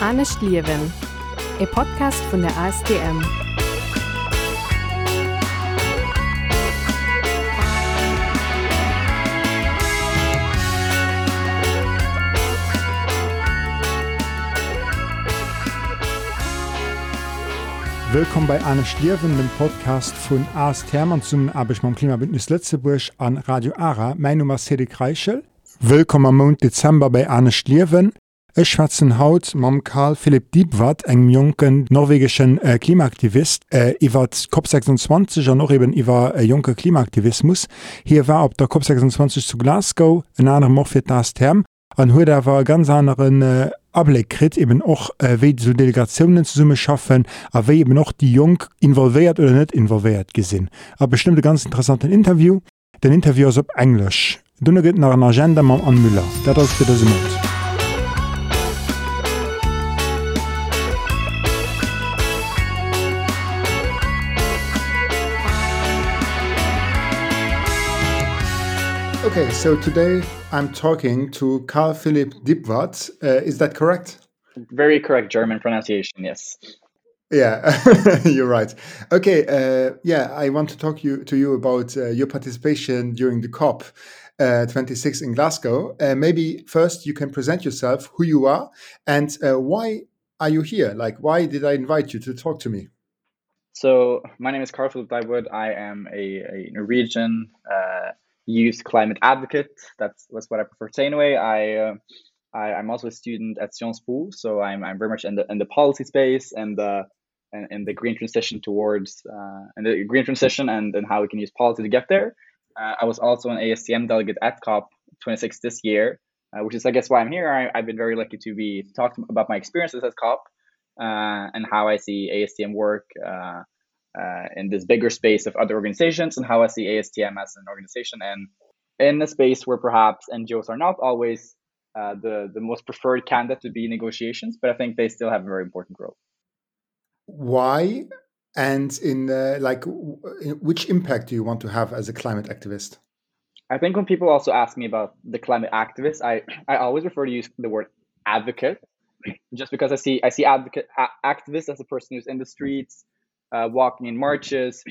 Ernest Liewen, e Podcast vun der ASDM. Willkommen bei Anne Schlierwen, dem Podcast vun Ars Thermann zum Abech mam Klimabündnis Lettzeburg an Radio Ara, mein Nummer Cedric Reichel. Willkommen am Mond Dezember bei Anne Schlierwen. Ech schwatzen Haut mam Karl Philipp Diebwart eng jungen norwegischen äh, Klimaaktivist äh, iwwer COP26 an noch eben iwwer äh, junkke Klimaaktivismus. Hier war op der COP26 zu Glasgow en anderen Morfir das Term an huet er war ganz anderen äh, Ablegkrit eben och äh, wie zu Delegationen zu summe schaffen, a wie eben noch die Jung involviert oder net involviert gesinn. A bestimmte ganz interessanten Interview, den Interview op Englisch. Dunne geht nach an Agenda ma an Müller. Dat für das Mut. Okay, so today I'm talking to Carl Philipp Dybwad. Uh, is that correct? Very correct German pronunciation, yes. Yeah, you're right. Okay, uh, yeah, I want to talk you, to you about uh, your participation during the COP uh, 26 in Glasgow. Uh, maybe first you can present yourself, who you are, and uh, why are you here? Like, why did I invite you to talk to me? So, my name is Carl Philip Dybwad. I am a, a Norwegian uh, youth climate advocate. That's, that's what I prefer to say anyway. I, uh, I, I'm also a student at Sciences Po, so I'm, I'm very much in the, in the policy space and the, and, and the green transition towards uh, and the green transition and, and how we can use policy to get there. Uh, I was also an ASTM delegate at COP26 this year, uh, which is, I guess, why I'm here. I, I've been very lucky to be to talk about my experiences at COP uh, and how I see ASTM work uh, in this bigger space of other organizations and how I see ASTM as an organization and in a space where perhaps NGOs are not always uh, the, the most preferred candidate to be in negotiations, but I think they still have a very important role. Why? And in uh, like, which impact do you want to have as a climate activist? I think when people also ask me about the climate activist, I, I always refer to use the word advocate, just because I see I see advocate activist as a person who's in the streets, uh, walking in marches,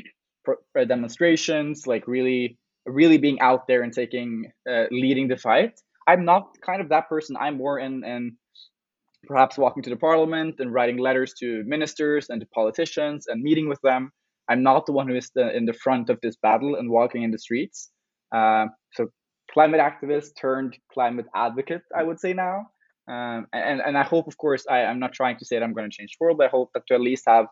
demonstrations, like really, really being out there and taking, uh, leading the fight. I'm not kind of that person. I'm more in, in perhaps walking to the parliament and writing letters to ministers and to politicians and meeting with them. I'm not the one who is the, in the front of this battle and walking in the streets. Uh, so climate activist turned climate advocate, I would say now. Um, and, and I hope, of course, I, I'm not trying to say that I'm going to change the world. But I hope that to at least have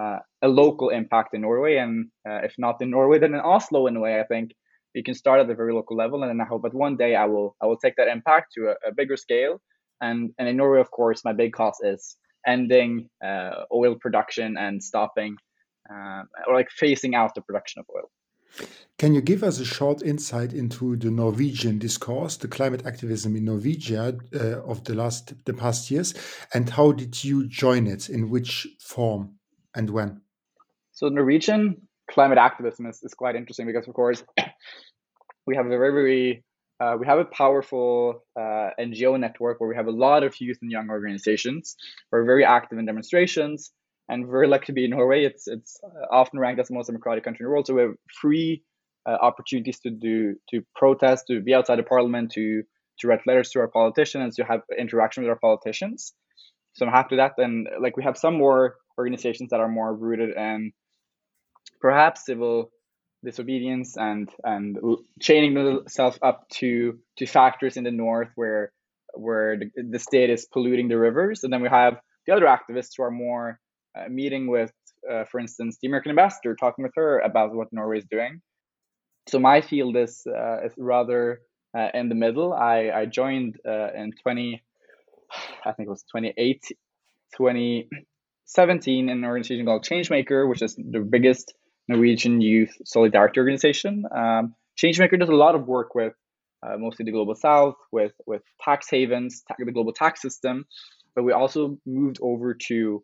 uh, a local impact in Norway. And uh, if not in Norway, then in Oslo, in a way, I think you can start at a very local level. And then I hope that one day I will I will take that impact to a, a bigger scale. And, and in Norway, of course, my big cause is ending uh, oil production and stopping uh, or like phasing out the production of oil. Can you give us a short insight into the Norwegian discourse, the climate activism in Norwegia uh, of the last the past years, and how did you join it? In which form? And when? So Norwegian climate activism is, is quite interesting because, of course, we have a very, very uh, we have a powerful uh, NGO network where we have a lot of youth and young organizations. We're very active in demonstrations and very lucky to be in Norway. It's it's often ranked as the most democratic country in the world. So we have free uh, opportunities to do to protest, to be outside of parliament, to to write letters to our politicians, to have interaction with our politicians. So I'm happy with that. And like we have some more organizations that are more rooted in perhaps civil disobedience and and chaining themselves up to to factors in the north where where the, the state is polluting the rivers. And then we have the other activists who are more uh, meeting with uh, for instance the American ambassador talking with her about what Norway is doing. So my field is uh, is rather uh, in the middle. I I joined uh, in 20 I think it was 28 20 17 in an organization called Changemaker, which is the biggest Norwegian youth solidarity organization. Um, Changemaker does a lot of work with uh, mostly the global south, with with tax havens, ta the global tax system, but we also moved over to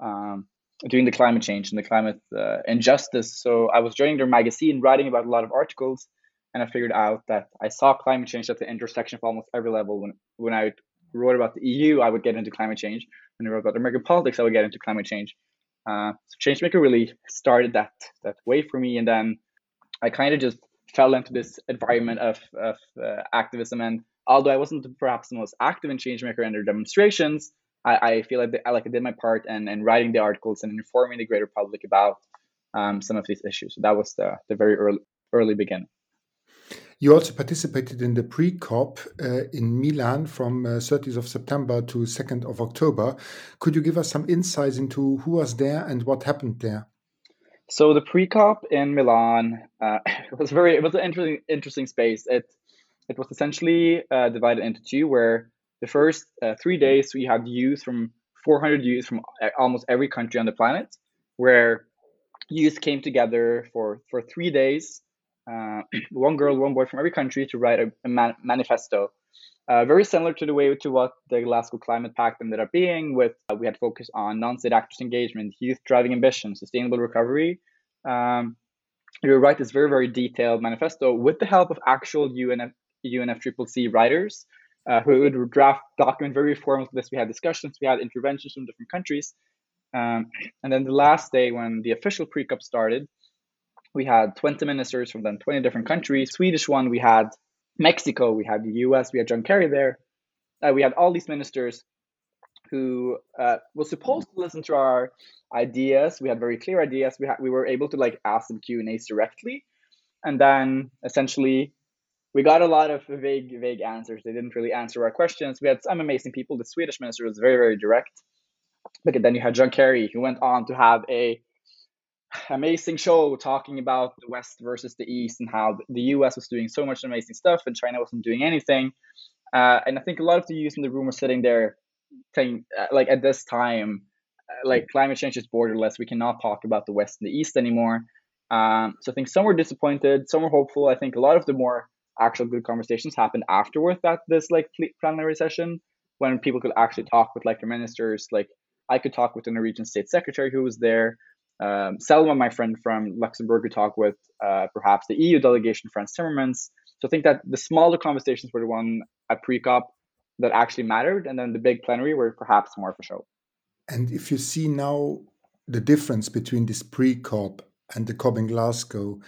um, doing the climate change and the climate uh, injustice. So I was joining their magazine, writing about a lot of articles, and I figured out that I saw climate change at the intersection of almost every level when when I wrote about the EU, I would get into climate change. When I wrote about American politics, I would get into climate change. Uh, so Changemaker really started that that way for me, and then I kind of just fell into this environment of of uh, activism. And although I wasn't perhaps the most active in Changemaker and their demonstrations, I, I feel like I like I did my part and and writing the articles and informing the greater public about um, some of these issues. So that was the the very early early beginning. You also participated in the pre-COP uh, in Milan from uh, 30th of September to 2nd of October. Could you give us some insights into who was there and what happened there? So the pre-COP in Milan uh, was very it was an interesting interesting space. It it was essentially uh, divided into two, where the first uh, three days we had youth from 400 youth from uh, almost every country on the planet, where youth came together for for three days uh, one girl, one boy from every country to write a, a man- manifesto. Uh, very similar to the way to what the Glasgow Climate Pact ended up being, with uh, we had focus on non-state actors engagement, youth driving ambition, sustainable recovery. Um, you write this very very detailed manifesto with the help of actual UNF UNFCCC writers uh, who would draft document very formal this. We had discussions, we had interventions from different countries, um, and then the last day when the official pre-COP started, we had 20 ministers from then 20 different countries. Swedish one, we had Mexico, we had the US, we had John Kerry there. Uh, we had all these ministers who uh, supposed to listen to our ideas. We had very clear ideas. We had we were able to like ask them Q and A's directly, and then essentially we got a lot of vague vague answers. They didn't really answer our questions. We had some amazing people. The Swedish minister was very very direct. But then you had John Kerry, who went on to have a amazing show talking about the West versus the East and how the US was doing so much amazing stuff and China wasn't doing anything. Uh, and I think a lot of the youth in the room were sitting there saying, uh, like, at this time, uh, like, climate change is borderless. We cannot talk about the West and the East anymore. Um, so I think some were disappointed, some were hopeful. I think a lot of the more actual good conversations happened afterwards that this like plenary session when people could actually talk with like the ministers. Like I could talk with the Norwegian state secretary who was there um, Selma, my friend from Luxembourg, we talk with uh, perhaps the EU delegation, Frans Timmermans. So I think that the smaller conversations were the one at pre-COP that actually mattered, and then the big plenary were perhaps more of a show. And if you see now the difference between this pre-COP and the COP in Glasgow,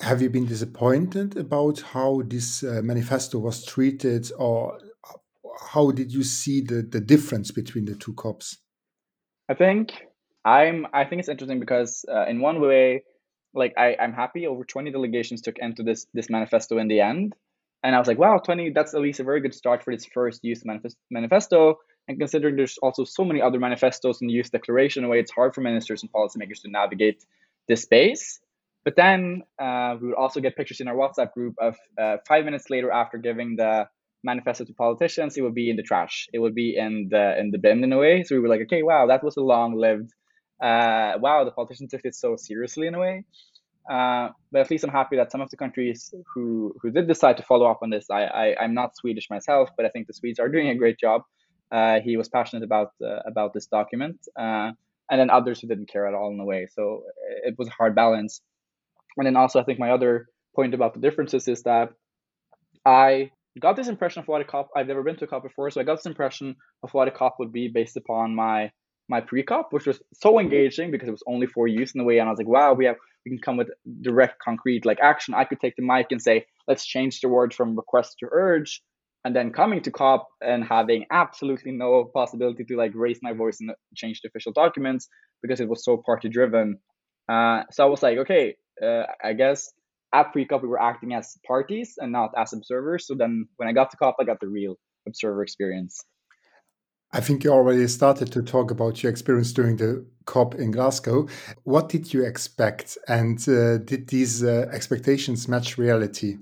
have you been disappointed about how this uh, manifesto was treated, or how did you see the, the difference between the two COPs? I think I'm I think it's interesting because uh, in one way, like I I'm happy over 20 delegations took into this this manifesto in the end, and I was like, wow, 20 that's at least a very good start for this first youth manifest- manifesto. And considering there's also so many other manifestos in the youth declaration, in a way it's hard for ministers and policymakers to navigate this space. But then uh, we would also get pictures in our WhatsApp group of uh, five minutes later after giving the manifesto to politicians, it would be in the trash. It would be in the in the bin in a way. So we were like, okay, wow, that was a long lived uh, wow, the politicians took it so seriously in a way. Uh, but at least I'm happy that some of the countries who who did decide to follow up on this, I, I am not Swedish myself, but I think the Swedes are doing a great job. Uh, he was passionate about uh, about this document, uh, and then others who didn't care at all in a way. So it was a hard balance. And then also, I think my other point about the differences is that I got this impression of what a cop. I've never been to a cop before, so I got this impression of what a cop would be based upon my my pre-cop, which was so engaging because it was only for use in the way, and I was like, wow, we have we can come with direct, concrete like action. I could take the mic and say, let's change the word from request to urge, and then coming to cop and having absolutely no possibility to like raise my voice and change the official documents because it was so party driven. Uh, so I was like, okay, uh, I guess at pre-cop we were acting as parties and not as observers. So then when I got to cop, I got the real observer experience. I think you already started to talk about your experience during the COP in Glasgow. What did you expect, and uh, did these uh, expectations match reality?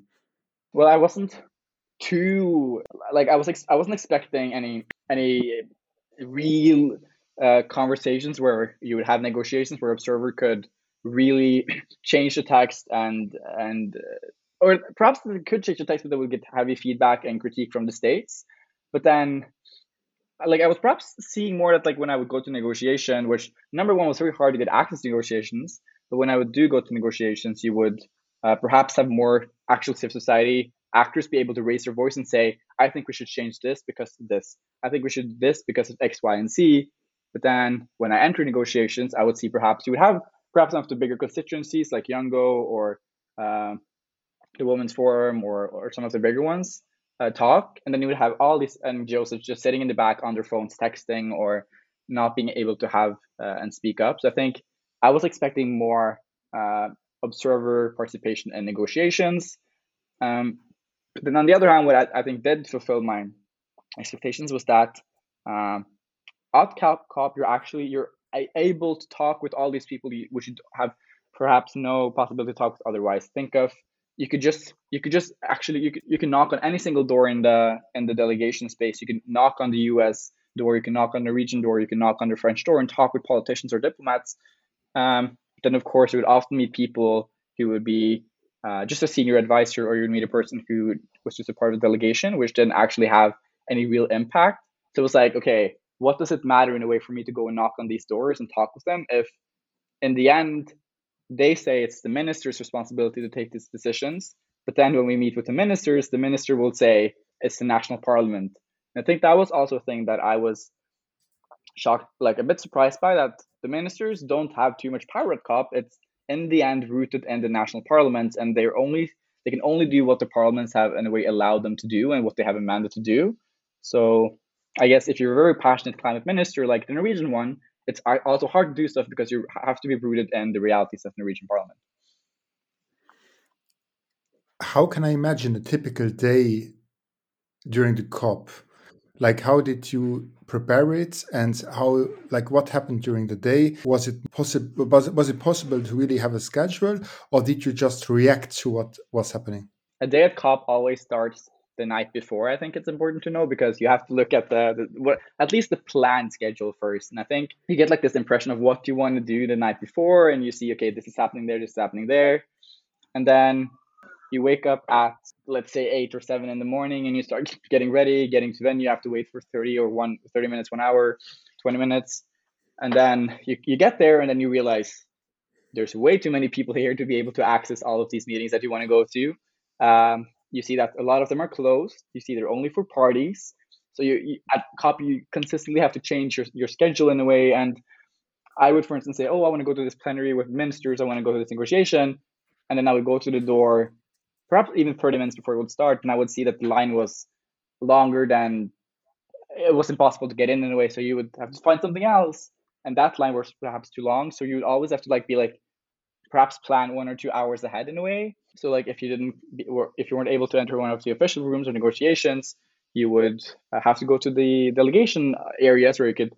Well, I wasn't too like I was I wasn't expecting any any real uh, conversations where you would have negotiations where observer could really change the text and and uh, or perhaps they could change the text, but they would get heavy feedback and critique from the states. But then like I was perhaps seeing more that like when I would go to negotiation, which number one was very hard to get access to negotiations, but when I would do go to negotiations, you would uh, perhaps have more actual civil society actors be able to raise their voice and say, I think we should change this because of this. I think we should do this because of X, Y, and Z. But then when I enter negotiations, I would see perhaps you would have perhaps some of the bigger constituencies like Youngo or uh, the Women's Forum or, or some of the bigger ones uh, talk. And then you would have all these NGOs just sitting in the back on their phones texting or not being able to have uh, and speak up. So I think I was expecting more uh, observer participation in negotiations. Um, but then on the other hand, what I, I, think did fulfill my expectations was that um, at COP, you're actually you're able to talk with all these people you, which you have perhaps no possibility to talk with otherwise. Think of you could just you could just actually you could, you can knock on any single door in the in the delegation space. You can knock on the U.S. door, you can knock on the region door, you can knock on the French door and talk with politicians or diplomats. Um, then of course you would often meet people who would be uh, just a senior advisor, or you'd meet a person who was just a part of the delegation, which didn't actually have any real impact. So it was like, okay, what does it matter in a way for me to go and knock on these doors and talk with them if in the end they say it's the minister's responsibility to take these decisions but then when we meet with the ministers the minister will say it's the national parliament. And i think that was also a thing that i was shocked like a bit surprised by that the ministers don't have too much power at cop. It's in the end rooted in the national parliaments and they're only they can only do what the parliaments have in a way allowed them to do and what they have a mandate to do. So I guess if you're a very passionate climate minister like the Norwegian one, it's also hard to do stuff because you have to be rooted in the realities of Norwegian parliament. How can I imagine a typical day during the COP? Like, how did you prepare it, and how, like, what happened during the day? Was it possible? Was, was it possible to really have a schedule, or did you just react to what was happening? A day at COP always starts the night before. I think it's important to know because you have to look at the, the what at least the planned schedule first. And I think you get like this impression of what you want to do the night before, and you see, okay, this is happening there, this is happening there, and then you wake up at let's say eight or seven in the morning, and you start getting ready, getting to venue. You have to wait for thirty or one 30 minutes, one hour, twenty minutes, and then you, you get there, and then you realize there's way too many people here to be able to access all of these meetings that you want to go to. Um, you see that a lot of them are closed. You see they're only for parties. So you, you at COP you consistently have to change your, your schedule in a way. And I would, for instance, say, oh, I want to go to this plenary with ministers. I want to go to this negotiation. And then I would go to the door, perhaps even 30 minutes before it would start. And I would see that the line was longer than it was impossible to get in in a way. So you would have to find something else. And that line was perhaps too long. So you would always have to like be like, perhaps plan one or two hours ahead in a way. So like if you didn't, if you weren't able to enter one of the official rooms or negotiations, you would uh, have to go to the delegation areas where you could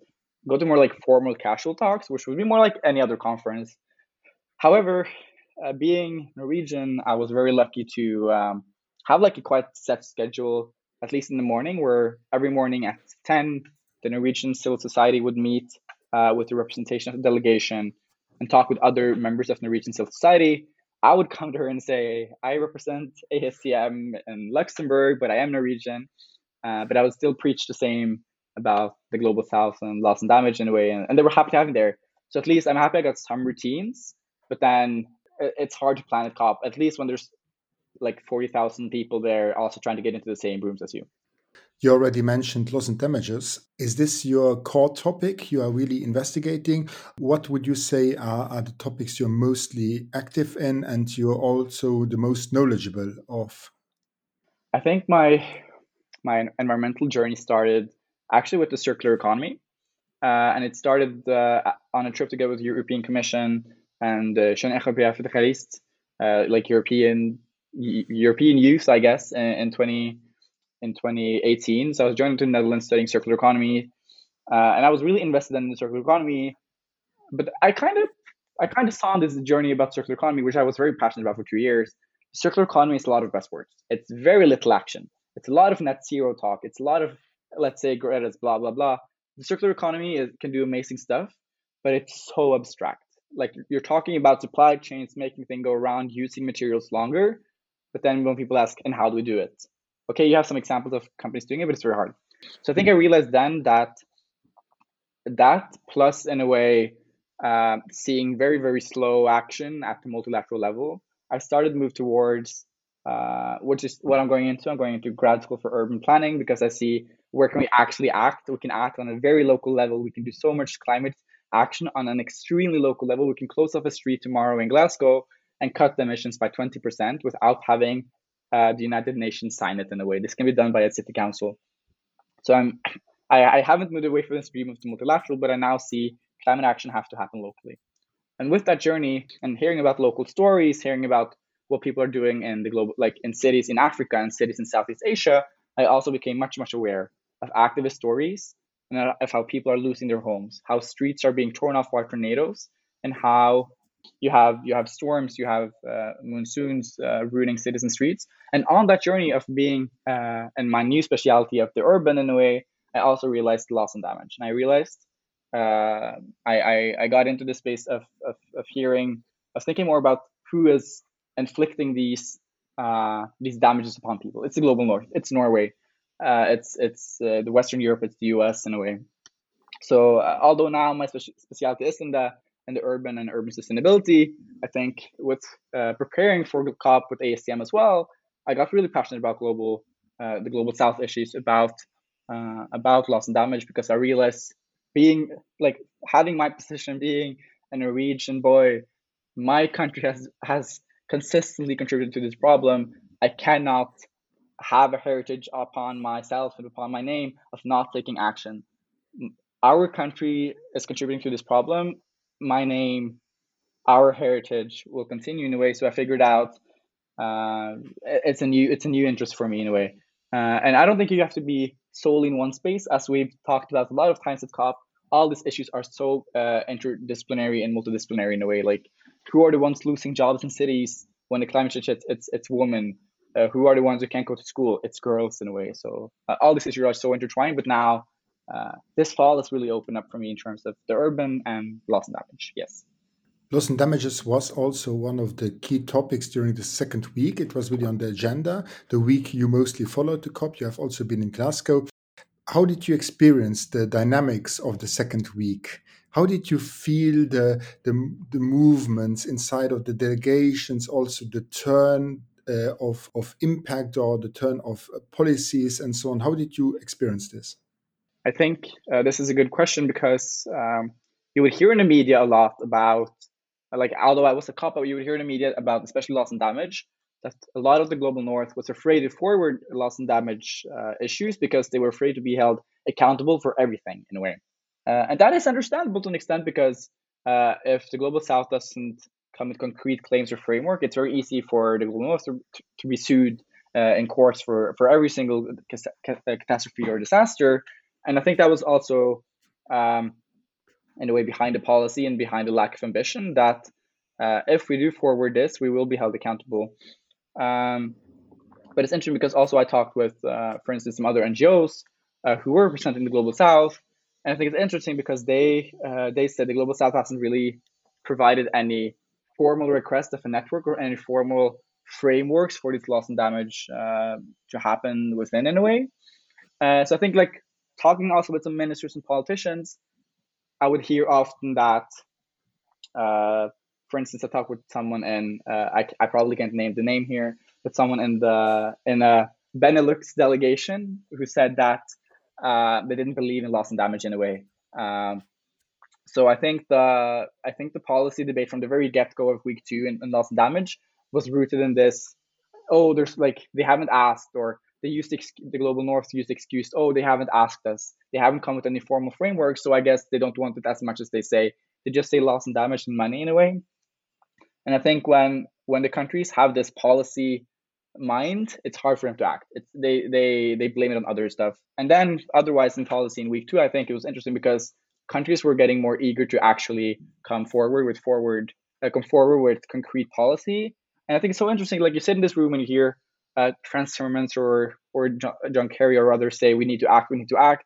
go to more like formal casual talks, which would be more like any other conference. However, uh, being Norwegian, I was very lucky to um, have like a quite set schedule, at least in the morning, where every morning at 10, the Norwegian civil society would meet uh, with the representation of the delegation and talk with other members of Norwegian civil society, I would come to her and say, I represent ASTM in Luxembourg, but I am Norwegian. Uh, but I would still preach the same about the global south and loss and damage in a way. And, and they were happy to have me there. So at least I'm happy I got some routines, but then it's hard to plan a COP, at least when there's like 40,000 people there also trying to get into the same rooms as you. You already mentioned loss and damages. Is this your core topic you are really investigating? What would you say are, are the topics you're mostly active in and you're also the most knowledgeable of? I think my my environmental journey started actually with the circular economy, uh, and it started uh, on a trip together with the European Commission and uh, uh, like European European youth, I guess, in, in 20 in 2018. So I was joining to the Netherlands studying circular economy, uh, and I was really invested in the circular economy. But I kind of I kind of saw this journey about circular economy, which I was very passionate about for two years. Circular economy is a lot of buzzwords. It's very little action. It's a lot of net zero talk. It's a lot of let's say Greta's blah blah blah. The circular economy is, can do amazing stuff, but it's so abstract. Like you're talking about supply chains making things go around, using materials longer. But then when people ask, and how do we do it? Okay, you have some examples of companies doing it, but it's very hard. So I think I realized then that that plus in a way uh, seeing very very slow action at the multilateral level, I started to move towards uh, which is what I'm going into. I'm going into grad school for urban planning because I see where can we actually act. We can act on a very local level. We can do so much climate action on an extremely local level. We can close off a street tomorrow in Glasgow and cut the emissions by 20% without having uh, the United Nations sign it in a way. This can be done by a city council. So I'm I, I haven't moved away from this dream of the multilateral, but I now see climate action have to happen locally. And with that journey and hearing about local stories, hearing about what people are doing in the global, like in cities in Africa and cities in Southeast Asia, I also became much, much aware of activist stories and of how people are losing their homes, how streets are being torn off by tornadoes, and how you have you have storms, you have uh, monsoons uh, ruining cities and streets. And on that journey of being uh, and my new specialty of the urban in a way, I also realized loss and damage, and I realized uh, I, I, I got into the space of, of of hearing of thinking more about who is inflicting these uh, these damages upon people. It's the global north. It's Norway. Uh, it's it's the Western Europe. It's the U.S. in a way. So although now my speci- specialty is in the in the urban and urban sustainability, I think with uh, preparing for the COP with ASTM as well, I got really passionate about global uh, the global South issues about uh, about loss and damage because I realized being like having my position being a Norwegian boy, my country has has consistently contributed to this problem. I cannot have a heritage upon myself and upon my name of not taking action. Our country is contributing to this problem. My name, our heritage will continue in a way. So I figured out uh, it's a new it's a new interest for me in a way. Uh, and I don't think you have to be solely in one space, as we've talked about a lot of times at COP. All these issues are so uh, interdisciplinary and multidisciplinary in a way. Like, who are the ones losing jobs in cities when the climate change hits? It's it's women uh, who are the ones who can't go to school? It's girls in a way. So uh, all these issues are so intertwined. But now uh, this fall has really opened up for me in terms of the urban and loss and damage. Yes. Loss and damages was also one of the key topics during the second week. It was really on the agenda. The week you mostly followed the COP. You have also been in Glasgow. How did you experience the dynamics of the second week? How did you feel the, the, the movements inside of the delegations, also the turn uh, of, of impact or the turn of policies and so on. How did you experience this? I think uh, this is a good question because um, you would hear in the media a lot about, like, although I was a cop, but you would hear in the media about especially loss and damage, that a lot of the global north was afraid to forward loss and damage uh, issues because they were afraid to be held accountable for everything in a way. Uh, and that is understandable to an extent because uh, if the global south doesn't come with concrete claims or framework, it's very easy for the global north to, to be sued uh, in courts for, for every single catastrophe or disaster. And I think that was also, um, in a way, behind the policy and behind the lack of ambition that uh, if we do forward this, we will be held accountable. Um, but it's interesting because also I talked with, uh, for instance, some other NGOs uh, who were representing the global south, and I think it's interesting because they uh, they said the global south hasn't really provided any formal request of a network or any formal frameworks for this loss and damage uh, to happen within in a way. Uh, so I think like talking also with some ministers and politicians, I would hear often that, uh, for instance, I talked with someone in uh, I, I probably can't name the name here, but someone in the in a Benelux delegation who said that uh, they didn't believe in loss and damage in a way. Um, so I think the I think the policy debate from the very get go of week two and, and loss and damage was rooted in this. Oh, there's like they haven't asked, or they used ex- the global north used excuse. Oh, they haven't asked us. They haven't come with any formal framework. So I guess they don't want it as much as they say. They just say loss and damage and money in a way. And I think when when the countries have this policy mind, it's hard for them to act. It's they they they blame it on other stuff. And then otherwise in policy in week two, I think it was interesting because countries were getting more eager to actually come forward with forward uh, come forward with concrete policy. And I think it's so interesting. Like you sit in this room and you hear uh, Frans or or John, Kerry or others say we need to act, we need to act,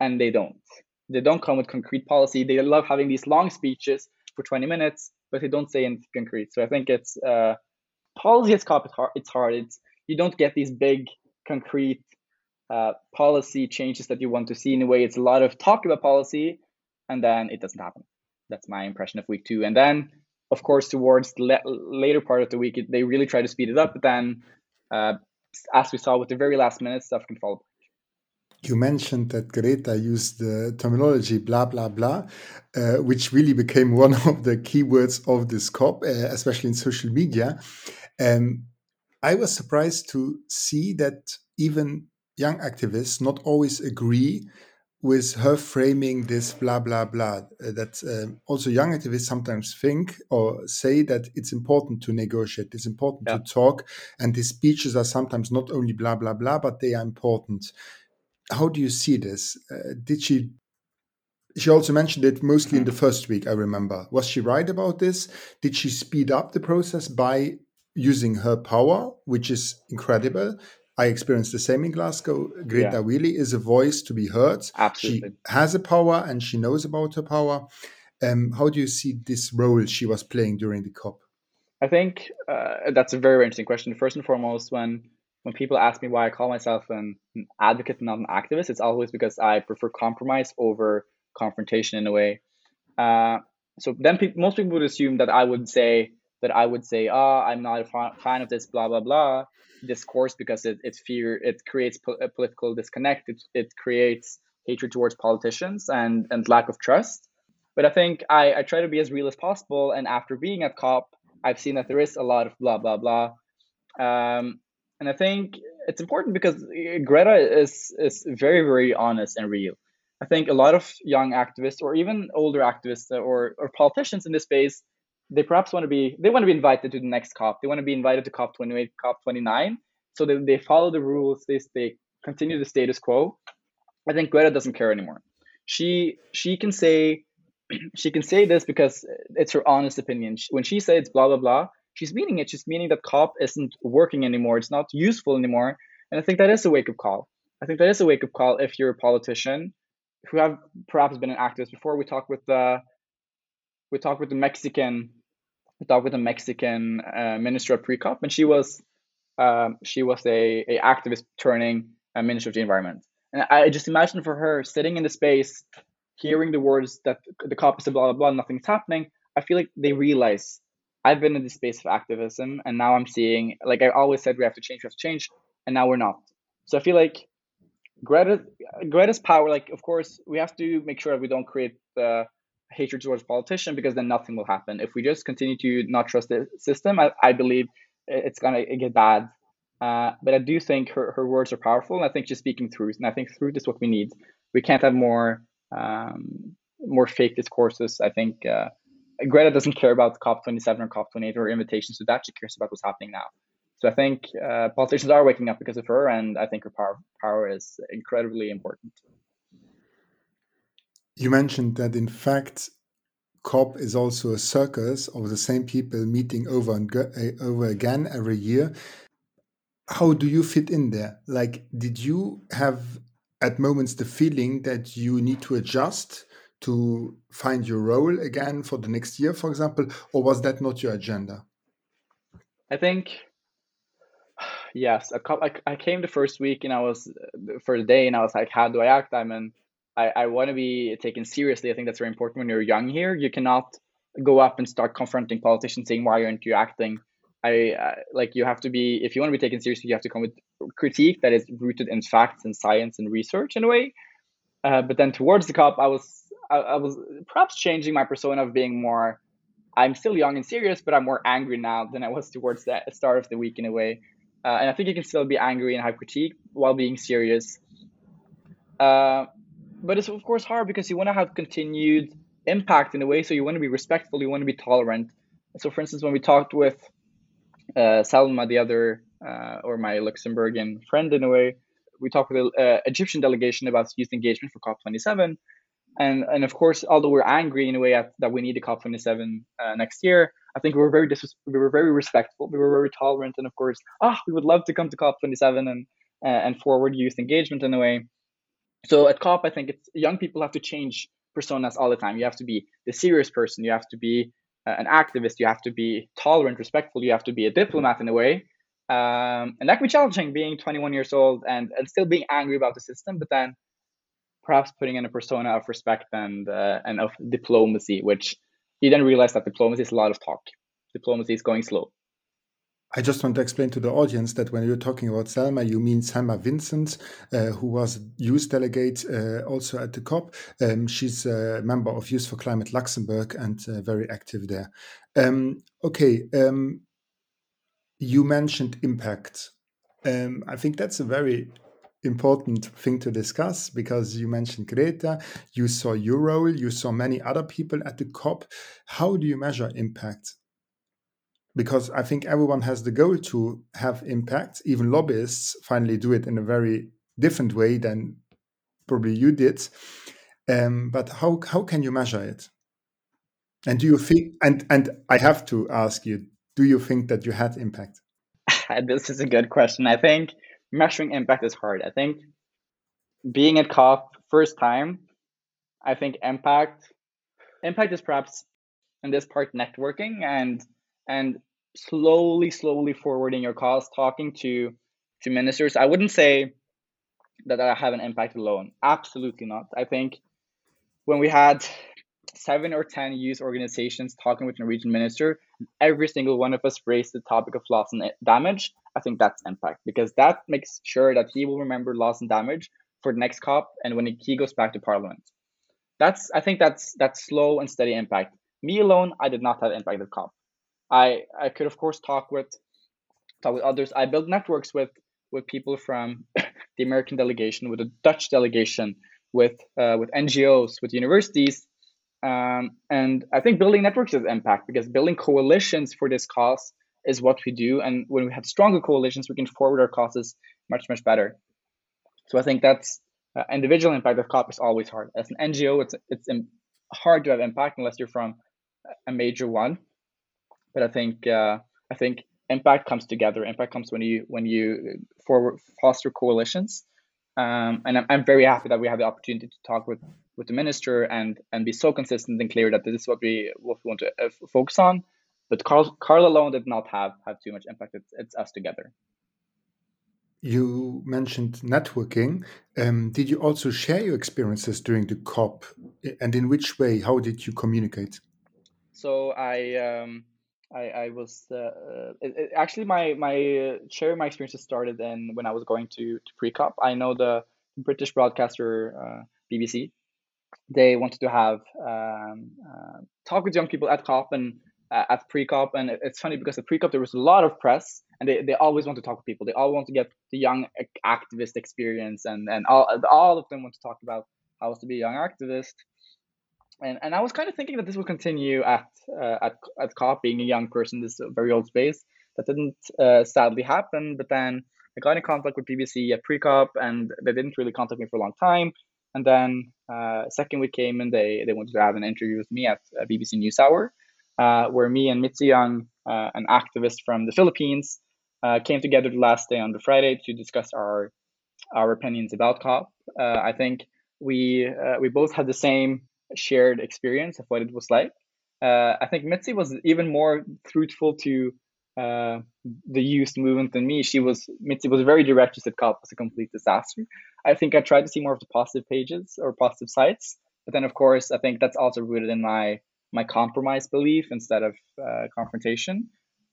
and they don't. They don't come with concrete policy. They love having these long speeches for 20 minutes, but they don't say anything concrete. So I think it's uh, policy is hard. It's hard. It's you don't get these big concrete uh, policy changes that you want to see in a way. It's a lot of talk about policy, and then it doesn't happen. That's my impression of week two. And then of course, towards the later part of the week, they really try to speed it up. But then, uh, as we saw with the very last minute, stuff can fall you mentioned that Greta used the terminology blah blah blah, uh, which really became one of the keywords of this COP, uh, especially in social media. Um, I was surprised to see that even young activists not always agree with her framing this blah blah blah. Uh, that um, also young activists sometimes think or say that it's important to negotiate, it's important yeah. to talk, and these speeches are sometimes not only blah blah blah, but they are important how do you see this? Uh, did she? She also mentioned it mostly in the first week. I remember. Was she right about this? Did she speed up the process by using her power, which is incredible? I experienced the same in Glasgow. Greta yeah. really is a voice to be heard. Absolutely. She has a power and she knows about her power. Um, how do you see this role she was playing during the COP? I think uh, that's a very, very interesting question. First and foremost, when when people ask me why I call myself an, an advocate and not an activist, it's always because I prefer compromise over confrontation in a way. Uh, so then pe- most people would assume that I would say that I would say, "Ah, oh, I'm not a fan of this blah blah blah discourse because it, it's fear, it creates po- a political disconnect, it, it creates hatred towards politicians and and lack of trust." But I think I, I try to be as real as possible, and after being at COP, I've seen that there is a lot of blah blah blah. Um, and I think it's important because Greta is is very very honest and real. I think a lot of young activists or even older activists or or politicians in this space, they perhaps want to be they want to be invited to the next COP. They want to be invited to COP 28, COP 29, so they, they follow the rules. They they continue the status quo. I think Greta doesn't care anymore. She she can say she can say this because it's her honest opinion. When she says blah blah blah, she's meaning it. She's meaning that COP isn't working anymore. It's not useful anymore. And I think that is a wake up call. I think that is a wake up call if you're a politician who have perhaps been an activist before. We talked with the we talked with the Mexican talked with a Mexican uh, minister of pre-COP, and she was um, she was a, a activist turning a minister of the environment. And I just imagine for her sitting in the space, hearing the words that the COP is a blah blah blah, nothing's happening. I feel like they realize I've been in the space of activism, and now I'm seeing, like I always said, we have to change, we have to change, and now we're not. So I feel like Greta, Greta's power, like of course, we have to make sure that we don't create the hatred towards politicians because then nothing will happen. If we just continue to not trust the system, I, I believe it's gonna get bad. Uh, but I do think her, her words are powerful, and I think she's speaking truth, and I think truth is what we need. We can't have more um, more fake discourses. I think uh, Greta doesn't care about COP27 or COP28 or invitations to that. She cares about what's happening now. So I think uh, politicians are waking up because of her, and I think her power power is incredibly important. You mentioned that in fact, COP is also a circus of the same people meeting over and uh, over again every year. How do you fit in there? Like, did you have at moments the feeling that you need to adjust? to find your role again for the next year, for example, or was that not your agenda? I think yes. I, I came the first week and I was for the day and I was like, how do I act? I'm in. I, I want to be taken seriously. I think that's very important when you're young here. You cannot go up and start confronting politicians saying why aren't you acting. I uh, like you have to be if you want to be taken seriously, you have to come with critique that is rooted in facts and science and research in a way. Uh, but then towards the COP, I was I, I was perhaps changing my persona of being more. I'm still young and serious, but I'm more angry now than I was towards the start of the week in a way. Uh, and I think you can still be angry and have critique while being serious. Uh, but it's of course hard because you want to have continued impact in a way. So you want to be respectful, you want to be tolerant. So, for instance, when we talked with uh, Salma, the other uh, or my Luxembourgian friend in a way, we talked with the uh, Egyptian delegation about youth engagement for COP27, and and of course, although we're angry in a way at, that we need a COP27 uh, next year, I think we were very dis- we were very respectful, we were very tolerant, and of course, ah, we would love to come to COP27 and uh, and forward youth engagement in a way. So at COP, I think it's young people have to change personas all the time. You have to be the serious person. You have to be uh, an activist. You have to be tolerant, respectful. You have to be a diplomat in a way. Um, and that can be challenging, being 21 years old and, and still being angry about the system, but then perhaps putting in a persona of respect and uh, and of diplomacy, which you then realize that diplomacy is a lot of talk. Diplomacy is going slow. I just want to explain to the audience that when you're talking about Selma, you mean Selma Vincent, uh, who was youth delegate uh, also at the COP. Um, she's a member of Youth for Climate Luxembourg and uh, very active there. Um, okay, um, you mentioned impact. Um, I think that's a very important thing to discuss because you mentioned Greta, you saw your role, you saw many other people at the COP. How do you measure impact? Because I think everyone has the goal to have impact. Even lobbyists finally do it in a very different way than probably you did. Um, but how how can you measure it? And do you think? And and I have to ask you: Do you think that you had impact? this is a good question. I think measuring impact is hard. I think being at COP first time, I think impact impact is perhaps in this part networking and and slowly, slowly forwarding your cause, talking to to ministers. I wouldn't say that I have an impact alone. Absolutely not. I think when we had seven or ten youth organizations talking with Norwegian minister, every single one of us raised the topic of loss and damage. I think that's impact because that makes sure that he will remember loss and damage for the next COP and when he goes back to Parliament. That's I think that's that's slow and steady impact. Me alone, I did not have impact at COP. I I could of course talk with talk with others. I built networks with with people from the American delegation, with the Dutch delegation, with uh, with NGOs, with universities, um, and I think building networks is impact because building coalitions for this cause is what we do. And when we have stronger coalitions, we can forward our causes much much better. So I think that's uh, individual impact of COP is always hard. As an NGO, it's it's hard to have impact unless you're from a major one but I think uh, I think impact comes together. Impact comes when you when you forward foster coalitions. Um, and I'm, I'm very happy that we have the opportunity to talk with, with the minister and and be so consistent and clear that this is what we what we want to uh, focus on. But Carl Carl alone did not have have too much impact. It's it's us together. You mentioned networking. Um, did you also share your experiences during the COP, and in which way? How did you communicate? So I um, I, I was uh, uh, it, it, actually my my uh, sharing my experiences started in when I was going to to pre-COP. I know the British broadcaster uh, BBC. They wanted to have um, uh, talk with young people at COP and uh, at pre-COP, and it's funny because at pre-COP there was a lot of press, and they, they always want to talk with people. They all want to get the young activist experience, and and all all of them want to talk about how to be a young activist and and I was kind of thinking that this would continue at uh, at at COP, being a young person, in this very old space. That didn't uh, sadly happen, but then I got in contact with BBC at pre-COP, and they didn't really contact me for a long time. And then uh, second week came, and they they wanted to have an interview with me at uh, BBC NewsHour, uh, where me and Mitzi Young, uh, an activist from the Philippines, came together the last day on the Friday to discuss our our opinions about COP. I think we we both had the same shared experience of what it was like. Uh, I think Mitzi was even more truthful to uh, the youth movement than me. She was Mitzi was very direct. She said COP was a complete disaster. I think I tried to see more of the positive pages or positive sides, but then of course I think that's also rooted in my my compromise belief instead of uh, confrontation.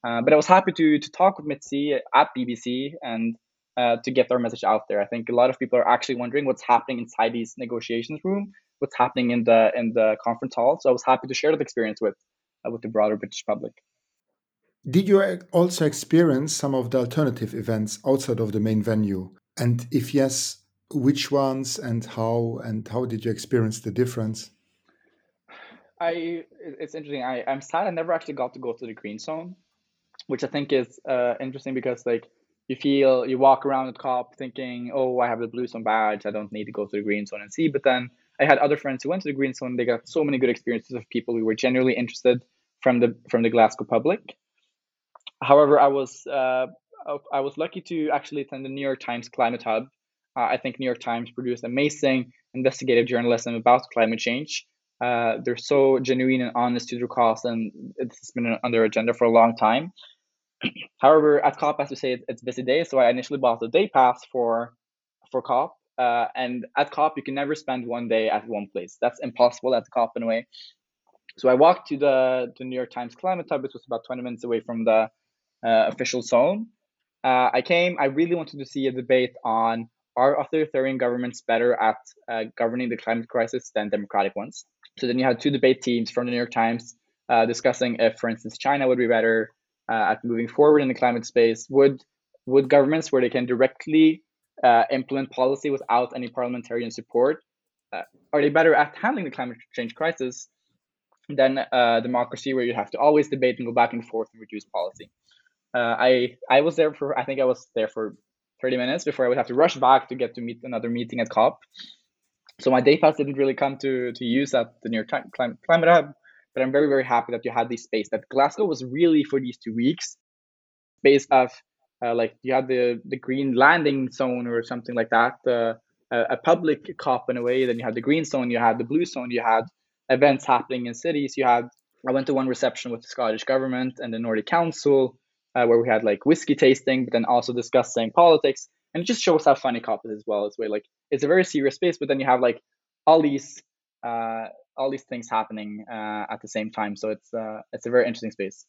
Uh, but I was happy to to talk with Mitzi at BBC and uh, to get our message out there. I think a lot of people are actually wondering what's happening inside these negotiations room what's happening in the in the conference hall. So I was happy to share that experience with uh, with the broader British public. Did you also experience some of the alternative events outside of the main venue? And if yes, which ones and how and how did you experience the difference? I it's interesting. I I'm sad I never actually got to go to the green zone, which I think is uh, interesting because like you feel you walk around the COP thinking, oh, I have the blue zone badge, I don't need to go to the green zone and see. But then I had other friends who went to the Green Zone. They got so many good experiences of people who were genuinely interested from the from the Glasgow public. However, I was uh, I was lucky to actually attend the New York Times Climate Hub. Uh, I think New York Times produced amazing investigative journalism about climate change. Uh, they're so genuine and honest to their cause, and it's been on their agenda for a long time. However, at COP, as you say, it's busy day, so I initially bought a day pass for for COP, uh, and at COP, you can never spend one day at one place. That's impossible at COP in a way. So I walked to the, the New York Times Climate Hub, which was about 20 minutes away from the uh, official zone. Uh, I came, I really wanted to see a debate on are authoritarian governments better at uh, governing the climate crisis than democratic ones? So then you had two debate teams from the New York Times uh, discussing if, for instance, China would be better uh, at moving forward in the climate space. Would would governments where they can directly uh, implement policy without any parliamentarian support uh, are they better at handling the climate change crisis than uh, democracy, where you have to always debate and go back and forth and reduce policy? I I was there for I think I was there for 30 minutes before I would have to rush back to get to meet another meeting at COP. So my day pass didn't really come to, to use at the New York Climate, Climate Hub, but I'm very, very happy that you had this space. That Glasgow was really for these two weeks, space of uh, like you had the, the green landing zone or something like that, uh, a, public COP in a way. Then you had the green zone, you had the blue zone, you had events happening in cities. You had I went to one reception with the Scottish government and the Nordic Council uh, where we had like whiskey tasting, but then also discussing politics. And it just shows how funny COP is as well. It's way like it's a very serious space, but then you have like all these uh, all these things happening uh, at the same time. So it's uh, it's a very interesting space.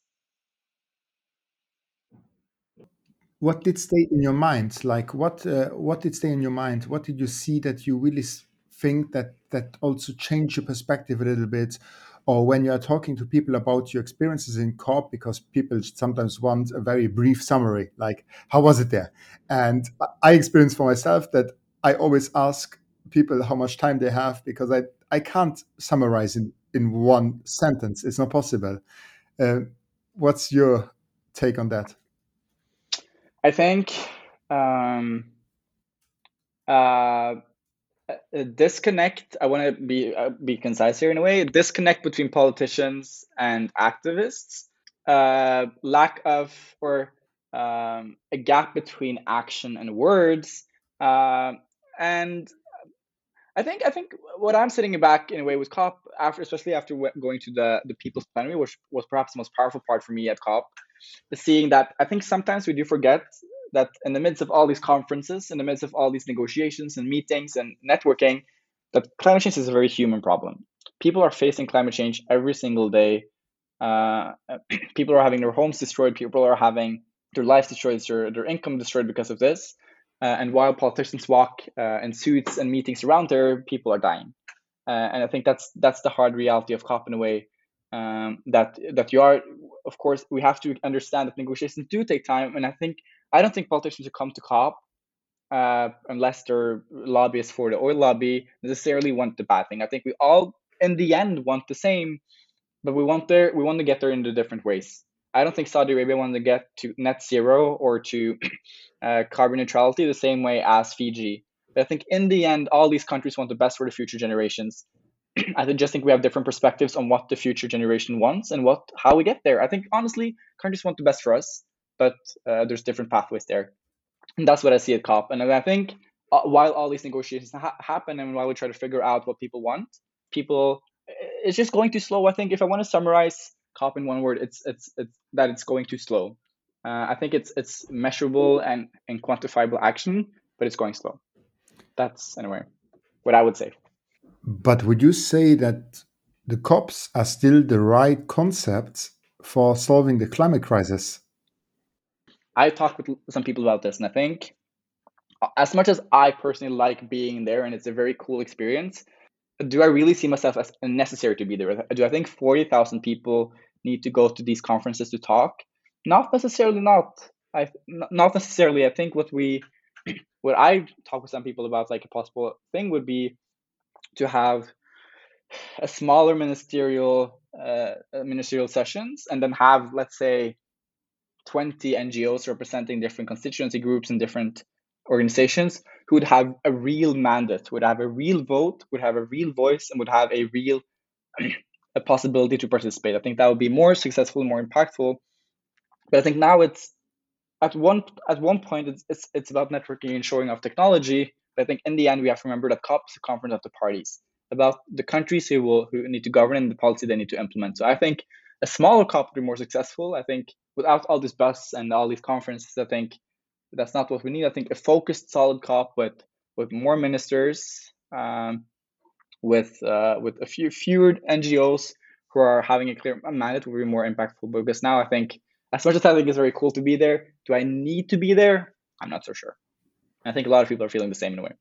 What did stay in your mind? Like what uh, what did stay in your mind? What did you see that you really think that that also changed your perspective a little bit? or when you are talking to people about your experiences in COP, because people sometimes want a very brief summary, like how was it there? And I experienced for myself that I always ask people how much time they have because I, I can't summarize in, in one sentence. It's not possible. Uh, what's your take on that? I think um, uh, disconnect i want to be uh, be concise here in a way disconnect between politicians and activists uh, lack of or um, a gap between action and words uh, and I think I think what I'm sitting back in a way with COP after, especially after going to the the People's Plenary, which was perhaps the most powerful part for me at COP, seeing that I think sometimes we do forget that in the midst of all these conferences, in the midst of all these negotiations and meetings and networking, that climate change is a very human problem. People are facing climate change every single day. Uh, people are having their homes destroyed. People are having their lives destroyed, their, their income destroyed because of this. Uh, and while politicians walk uh, in suits and meetings around there, people are dying. Uh, and I think that's that's the hard reality of COP in a way. Um, that that you are, of course, we have to understand that negotiations do take time. And I think I don't think politicians who come to COP, uh, unless they're lobbyists for the oil lobby, necessarily want the bad thing. I think we all, in the end, want the same, but we want there we want to get there in the different ways. I don't think Saudi Arabia wanted to get to net zero or to uh, carbon neutrality the same way as Fiji. But I think in the end, all these countries want the best for the future generations. I just think we have different perspectives on what the future generation wants and what how we get there. I think honestly, countries want the best for us but uh, there's different pathways there. And that's what I see at COP. And I think uh, while all these negotiations ha- happen and while we try to figure out what people want, people it's just going too slow. I think if I want to summarize COP in one word, it's it's it's that it's going too slow. Uh, I think it's it's measurable and and quantifiable action, but it's going slow. That's anyway what I would say. But would you say that the COPs are still the right concepts for solving the climate crisis? I talked with some people about this, and I think uh, as much as I personally like being there and it's a very cool experience, do I really see myself as necessary to be there? Do I think 40,000 people need to go to these conferences to talk? Not necessarily not. I not necessarily. I think what we what I talk with some people about like a possible thing would be to have a smaller ministerial uh, ministerial sessions and then have let's say 20 NGOs representing different constituency groups and different organizations who would have a real mandate, would have a real vote, would have a real voice, and would have a real a possibility to participate. I think that would be more successful, more impactful. But I think now it's at one at one point it's it's, it's about networking and showing off technology. I think in the end we have to remember that COP is a conference of the parties about the countries who will who need to govern and the policy they need to implement. So I think a smaller COP would be more successful. I think without all this buzz and all these conferences, I think that's not what we need. I think a focused, solid COP with with more ministers, um, with uh, with a few fewer NGOs, who are having a clear mandate will be more impactful. But because now I think, as much as I think it's very cool to be there, do I need to be there? I'm not so sure. I think a lot of people are feeling the same in a way.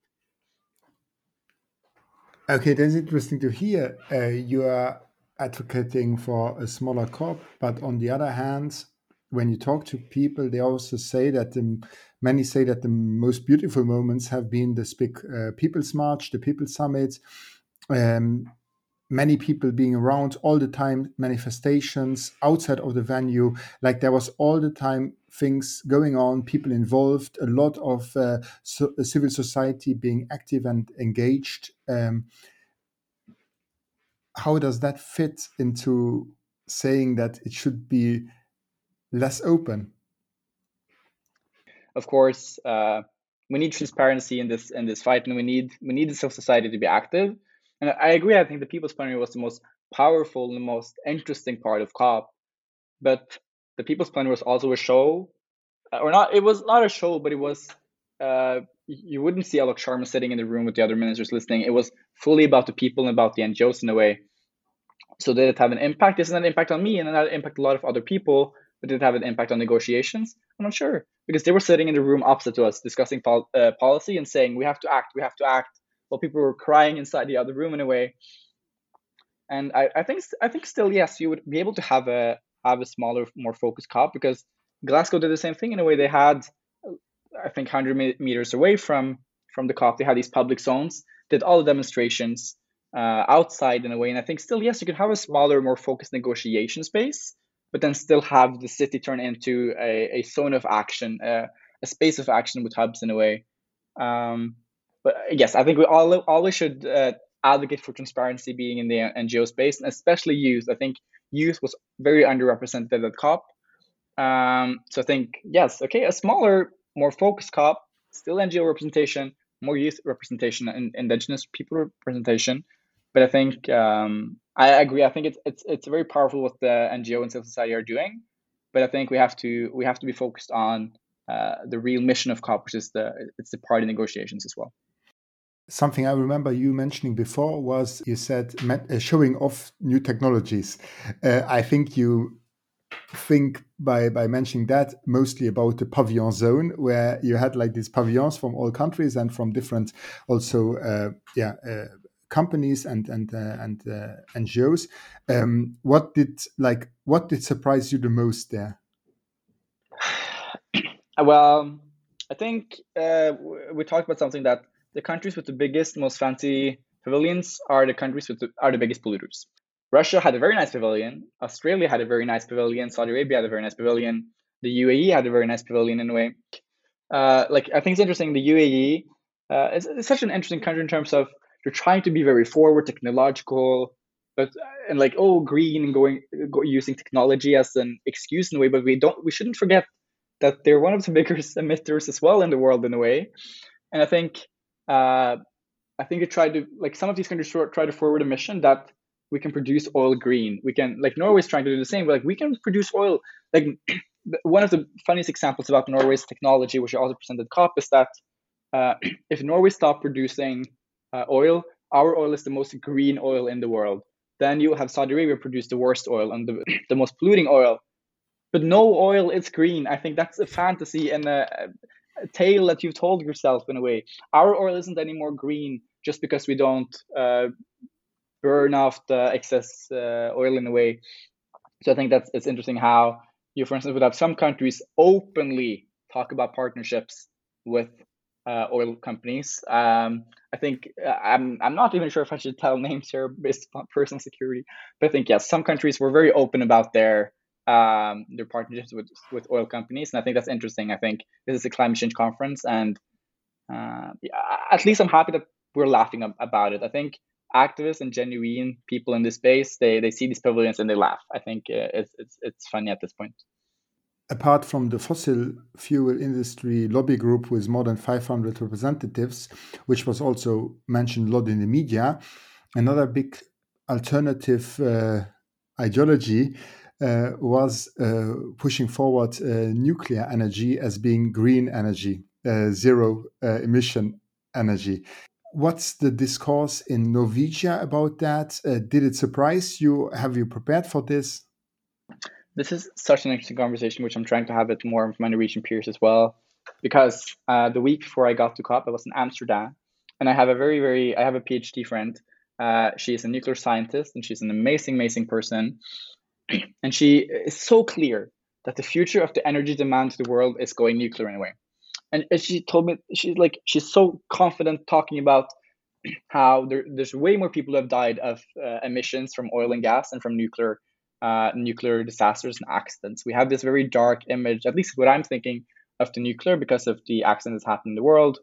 Okay, that's interesting to hear. Uh, you are advocating for a smaller COP, but on the other hand, when you talk to people, they also say that the, many say that the most beautiful moments have been this big uh, People's March, the People's Summit, um, many people being around all the time, manifestations outside of the venue. Like there was all the time things going on, people involved, a lot of uh, so, uh, civil society being active and engaged. Um, how does that fit into saying that it should be less open? Of course, uh, we need transparency in this in this fight, and we need we need the civil society to be active. And I agree. I think the people's plenary was the most powerful and the most interesting part of COP. But the people's plenary was also a show, uh, or not. It was not a show, but it was. Uh, you wouldn't see Alok Sharma sitting in the room with the other ministers listening. It was fully about the people and about the NGOs in a way. So did it have an impact? Doesn't that impact on me and that impact a lot of other people? But did it have an impact on negotiations? I'm not sure because they were sitting in the room opposite to us discussing pol- uh, policy and saying we have to act, we have to act, while people were crying inside the other room in a way. And I, I think I think still yes, you would be able to have a have a smaller, more focused COP because Glasgow did the same thing in a way. They had, I think, 100 meters away from from the COP, they had these public zones, did all the demonstrations uh, outside in a way. And I think still yes, you could have a smaller, more focused negotiation space but then still have the city turn into a, a zone of action, uh, a space of action with hubs in a way. Um, but yes, I think we all always should uh, advocate for transparency being in the NGO space, and especially youth. I think youth was very underrepresented at COP. Um, so I think yes, okay, a smaller, more focused COP, still NGO representation, more youth representation, and indigenous people representation. But I think um, I agree. I think it's it's it's very powerful what the NGO and civil society are doing, but I think we have to we have to be focused on uh, the real mission of COP, which is the it's the party negotiations as well. Something I remember you mentioning before was you said uh, showing off new technologies. Uh, I think you think by by mentioning that mostly about the pavilion zone where you had like these pavilions from all countries and from different also uh, yeah uh, companies and and uh, and uh, NGOs. Um, what did like what did surprise you the most there? Well, I think uh, we talked about something that the countries with the biggest, most fancy pavilions are the countries with the, are the biggest polluters. Russia had a very nice pavilion. Australia had a very nice pavilion. Saudi Arabia had a very nice pavilion. The UAE had a very nice pavilion in a way. Uh, like I think it's interesting. The UAE uh, is, is such an interesting country in terms of they're trying to be very forward technological but and like oh green and going go, using technology as an excuse in a way but we don't we shouldn't forget that they're one of the biggest emitters as well in the world in a way and i think uh, i think it tried to like some of these countries try to forward a mission that we can produce oil green we can like norway's trying to do the same but like we can produce oil like one of the funniest examples about norway's technology which i also presented cop is that uh, if norway stopped producing uh, oil, our oil is the most green oil in the world. Then you have Saudi Arabia produce the worst oil and the, the most polluting oil. But no oil is green. I think that's a fantasy and tale that you've told yourself in a way. Our oil isn't any more green just because we don't uh, burn off the excess uh, oil in a way. So I think that's it's interesting how you, for instance, would have some countries openly talk about partnerships with uh, oil companies. Um, I think uh, I'm I'm not even sure if I should tell names here based on personal security, but I think yes, some countries were very open about their um, their partnerships with with oil companies, and I think that's interesting. I think this is a climate change conference, and uh, at least I'm happy that we're laughing about it. I think activists and genuine people in this space they they see these pavilions and they laugh. I think uh, it's it's it's funny at this point apart from the fossil fuel industry lobby group with more than 500 representatives, which was also mentioned a lot in the media, another big alternative uh, ideology uh, was uh, pushing forward uh, nuclear energy as being green energy, uh, zero uh, emission energy. what's the discourse in Norwegia about that? Did it surprise you? Have you prepared for this? This is such an interesting conversation, which I'm trying to have with more of my Norwegian peers as well. Because the week before I got to COP, I was in Amsterdam, and I have a very, very, I have a PhD friend. Uh, she is a nuclear scientist, and she's an amazing, amazing person. and she is so clear that the future of the energy demand to the world is going nuclear in a way and she told me she's like she's so confident talking about how there, there's way more people who have died of uh, emissions from oil and gas and from nuclear uh, nuclear disasters and accidents. We have this very dark image, at least what I'm thinking of the nuclear because of the accidents that happen in the world.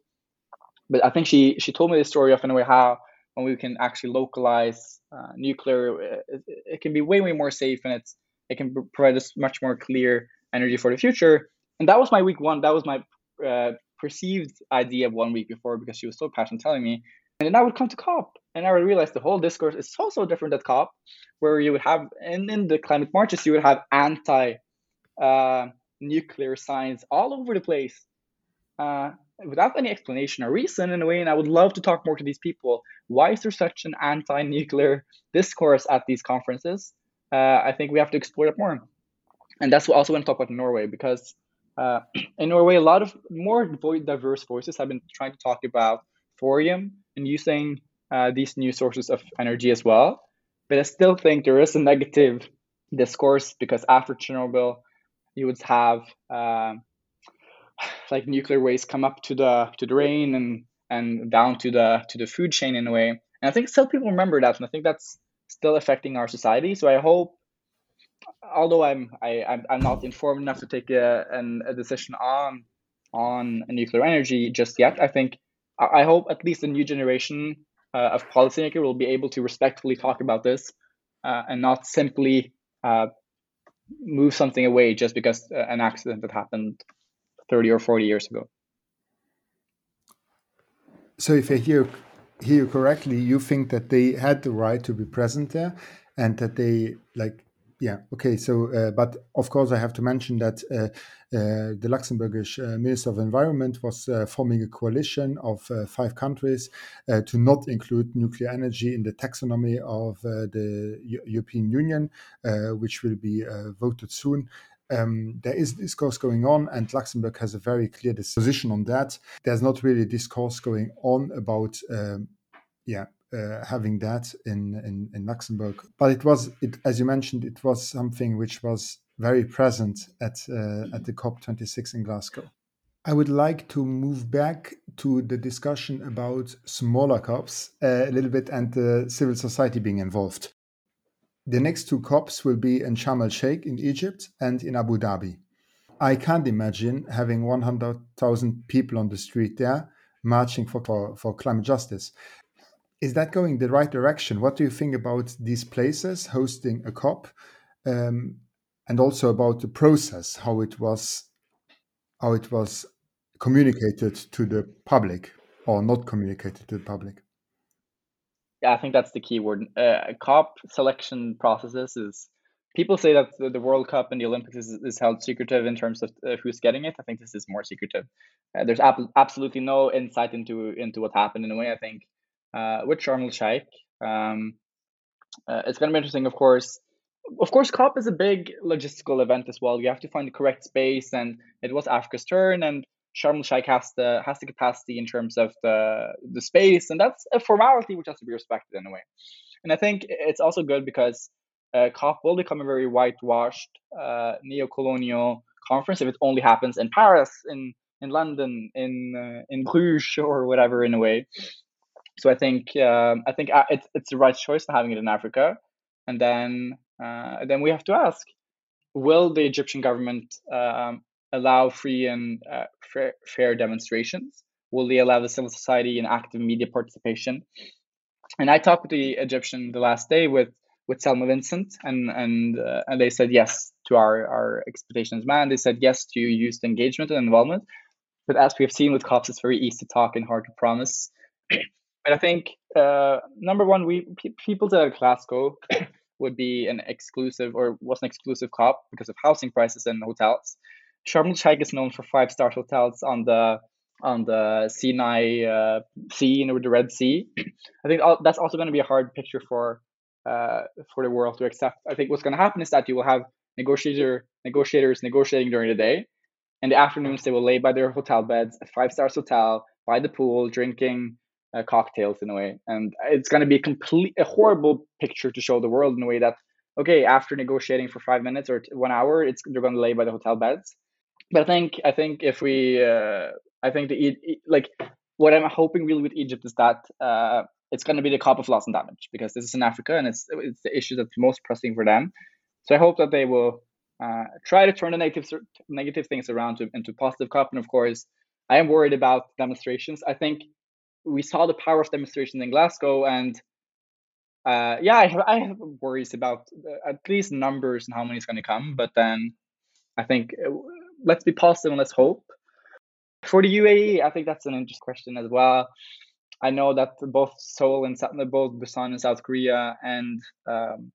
But I think she she told me the story of in a way how when we can actually localize uh, nuclear, uh, it, it, can be way way more safe and it's it can provide us much more clear energy for the future. And that was my week one. That was my uh, perceived idea of one week before because she was so passionate telling me. And then I would come to COP and I would realize the whole discourse is so, so different at COP, where you would have, in, in the climate marches, you would have anti uh, nuclear signs all over the place uh, without any explanation or reason in a way. And I would love to talk more to these people. Why is there such an anti nuclear discourse at these conferences? Uh, I think we have to explore it more. And that's what also want to talk about Norway because uh, in Norway, a lot of more diverse voices have been trying to talk about thorium and using uh, these new sources of energy as well. But I still think there is a negative discourse because after Chernobyl, you would have uh, like nuclear waste come up to the to the rain and and down to the to the food chain in a way. And I think still people remember that, and I think that's still affecting our society. So I hope although I'm I, I'm, I'm not informed enough to take a, an, a decision on on nuclear energy just yet, I think I hope at least a new generation uh, of policymakers will be able to respectfully talk about this uh, and not simply uh, move something away just because uh, an accident that happened 30 or 40 years ago. So, if I hear, hear you correctly, you think that they had the right to be present there and that they like yeah. Okay. So, uh, but of course, I have to mention that uh, uh, the Luxembourgish uh, Minister of Environment was uh, forming a coalition of uh, five countries to not include nuclear energy in the taxonomy of the U European Union, which will be voted soon. Um, there is discourse going on, and Luxembourg has a very clear position on that. There's not really discourse going on about, um, yeah, uh, having that in, in, in Luxembourg. But it was, it, as you mentioned, it was something which was very present at uh, at the COP26 in Glasgow. I would like to move back to the discussion about smaller COPs uh, a little bit and the civil society being involved. The next two COPs will be in Sharm el Sheikh in Egypt and in Abu Dhabi. I can't imagine having 100,000 people on the street there marching for, for, for climate justice is that going the right direction? What do you think about these places hosting a COP, um, and also about the process, how it was, how it was communicated to the public or not communicated to the public? I think that's the key word. Uh, COP selection processes is people say that the, the, World Cup and the Olympics is, is held secretive in terms of uh, who's getting it. I think this is more secretive. Uh, there's ab- absolutely no insight into into what happened in a way. I think uh, with Sharm el Sheikh. Um, uh, it's going to be interesting, of course. Of course, COP is a big logistical event as well. You have to find the correct space, and it was Africa's turn, and Sharm el Sheikh has the has the capacity in terms of the the space, and that's a formality which has to be respected in a way. And I think it's also good because uh, COP will become a very whitewashed uh, neo-colonial conference if it only happens in Paris, in in London, in uh, in Bruges, or whatever in a way. So I think um, I think uh, it's it's the right choice to having it in Africa, and then uh, then we have to ask: Will the Egyptian government um, allow free and uh, fair, fair demonstrations? Will they allow the civil society and active media participation? And I talked with the Egyptian the last day with with Selma Vincent, and and uh, and they said yes to our our expectations man. They said yes to youth engagement and involvement. But as we have seen with COPs, it's very easy to talk and hard to promise. But I think uh, number one, we people to Glasgow would be an exclusive or was an exclusive COP because of housing prices and hotels. Sharm el Sheikh is known for five star hotels on the on the Sinai uh, Sea, you know, the Red Sea. I think that's also going to be a hard picture for uh, for the world to accept. I think what's going to happen is that you will have negotiator negotiators negotiating during the day. In the afternoons, they will lay by their hotel beds, a five stars hotel, by the pool, drinking uh, cocktails in a way, and it's going to be a complete a horrible picture to show the world in a way that okay, after negotiating for five minutes or one hour, it's they're going to lay by the hotel beds. But I think I think if we uh, I think the like what I'm hoping really with Egypt is that uh, it's going to be the COP of loss and damage because this is in Africa and it's it's the issue that's most pressing for them. So I hope that they will uh, try to turn the negative negative things around to, into positive COP. And of course, I am worried about demonstrations. I think we saw the power of demonstrations in Glasgow, and uh, yeah, I have, I have worries about uh, at least numbers and how many is going to come. But then I think uh, let's be positive and let's hope. For the UAE, I think that's an interesting question as well. I know that both Seoul and both Busan and South Korea and um,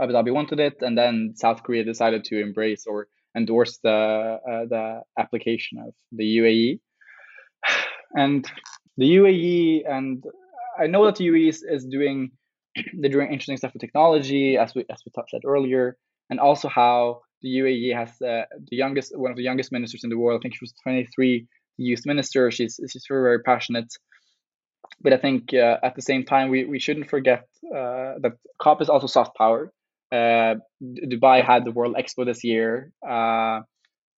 Abu Dhabi wanted it, and then South Korea decided to embrace or endorse the uh, the application of the UAE. And the UAE, and I know that the UAE is, is doing they're doing interesting stuff with technology, as we as we said earlier, and also how the UAE has uh, the youngest one of the youngest ministers in the world. I think she was 23, the youth minister. She's she's very very passionate but I think uh, at the same time we, we shouldn't forget uh, that COP is also soft power. Uh, Dubai had the World Expo this year. Uh,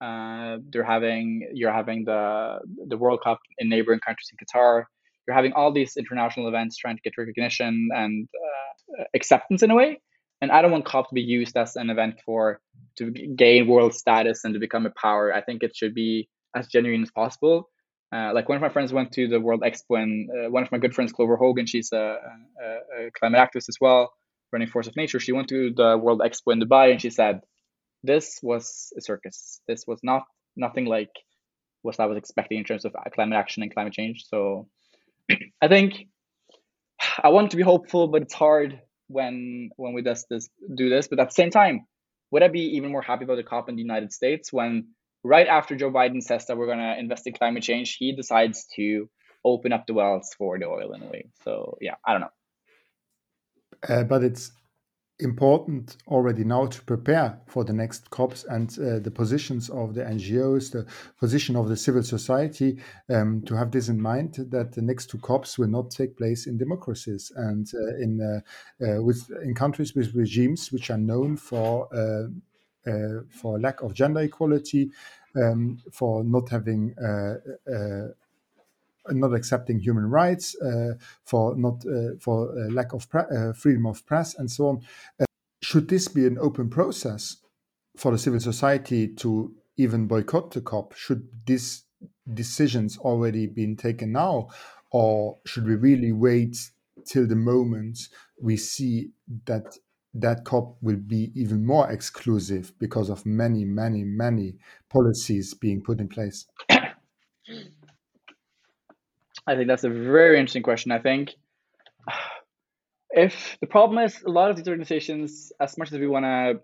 uh, they're having you're having the the World Cup in neighboring countries in Qatar. You're having all these international events trying to get recognition and acceptance in a way. And I don't want COP to be used as an event for to gain world status and to become a power. I think it should be as genuine as possible uh, like one of my friends went to the World Expo, and uh, one of my good friends, Clover Hogan, she's a, a, a, climate activist as well, running Force of Nature. She went to the World Expo in Dubai, and she said, "This was a circus. This was not nothing like what I was expecting in terms of climate action and climate change." So, I think I want to be hopeful, but it's hard when when we does this do this. But at the same time, would I be even more happy about the COP in the United States when right after Joe Biden says that we're going to invest in climate change, he decides to open up the wells for the oil in a way. So yeah, I don't know. Uh, but it's important already now to prepare for the next COPs and uh, the positions of the NGOs, the position of the civil society, um, to have this in mind that the next two COPs will not take place in democracies and uh, in uh, uh, with in countries with regimes which are known for uh, uh, for lack of gender equality, um, for not having Uh, not accepting human rights, uh, for not uh, for lack of freedom of press, and so on. should this be an open process for the civil society to even boycott the COP? Should these decisions already been taken now, or should we really wait till the moment we see that that COP will be even more exclusive because of many, many, many policies being put in place? I think that's a very interesting question. I think if the problem is a lot of these organizations, as much as we want to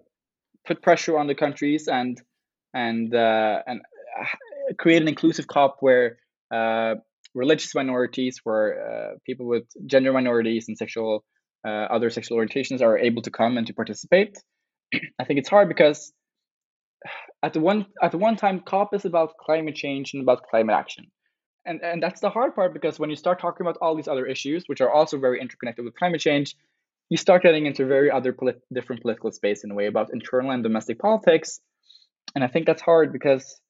put pressure on the countries and and uh, and create an inclusive COP where uh, religious minorities, where uh, people with gender minorities and sexual uh, other sexual orientations are able to come and to participate. I think it's hard because at the one at the one time COP is about climate change and about climate action. And and that's the hard part because when you start talking about all these other issues, which are also very interconnected with climate change, you start getting into very other polit- different political space in a way about internal and domestic politics. And I think that's hard because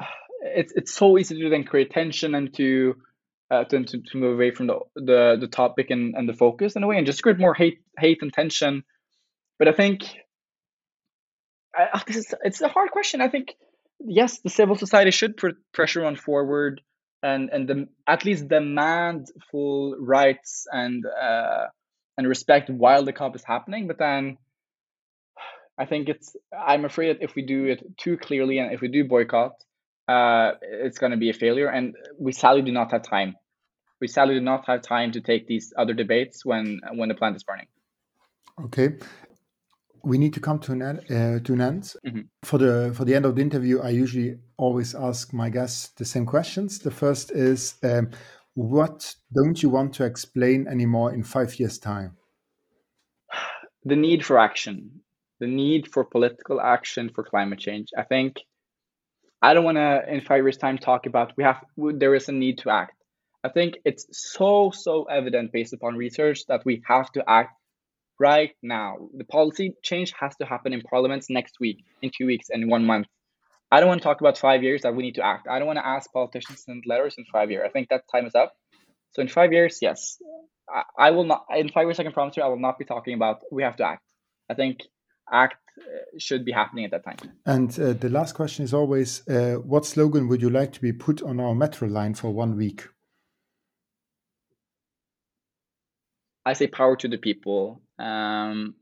it's it's so easy to then create tension and to uh, to, to, move away from the, the the topic and, and the focus in a way and just create more hate hate and tension but i think I, this is it's a hard question i think yes the civil society should put pressure on forward and and the, at least demand full rights and uh, and respect while the COP is happening but then i think it's i'm afraid that if we do it too clearly and if we do boycott uh, it's going to be a failure. And we sadly do not have time. We sadly do not have time to take these other debates when when the plant is burning. Okay. We need to come to an end. Uh, to an end. Mhm. For the for the end of the interview, I usually always ask my guests the same questions. The first is, um, what don't you want to explain anymore in five years' time? the need for action, the need for political action for climate change. I think I don't want to in five years' time talk about we have there is a need to act. I think it's so so evident based upon research that we have to act right now. The policy change has to happen in parliaments next week, in two weeks, and in one month. I don't want to talk about five years that we need to act. I don't want to ask politicians to send letters in five years. I think that time is up. So in five years, yes, I, I will not. In five years, I can promise you, I will not be talking about we have to act. I think act uh, should be happening at that time. And uh, the last question is always, uh, what slogan would you like to be put on our metro line for one week? I say power to the people. Um,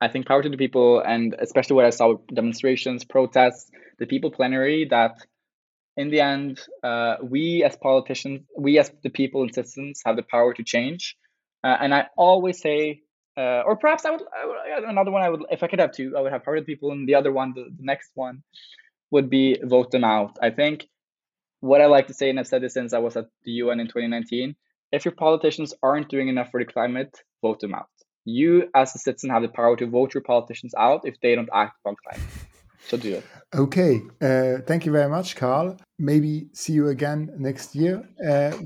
I think power to the people, and especially what I saw with demonstrations, protests, the people plenary, that in the end, uh, we as politicians, we as the people and citizens have the power to change. Uh, and I always say, uh, or perhaps I would, I would, another one I would, if I could have two, I would have power to the people, and the other one, the, the next one, would be vote them out. I think what I like to say, and I've said this since I was at the UN in 2019, if your politicians aren't doing enough for the climate, vote them out. You, as a citizen, have the power to vote your politicians out if they don't act on climate. So do it. Okay, uh, thank you very much, Carl. Maybe see you again next year. Uh,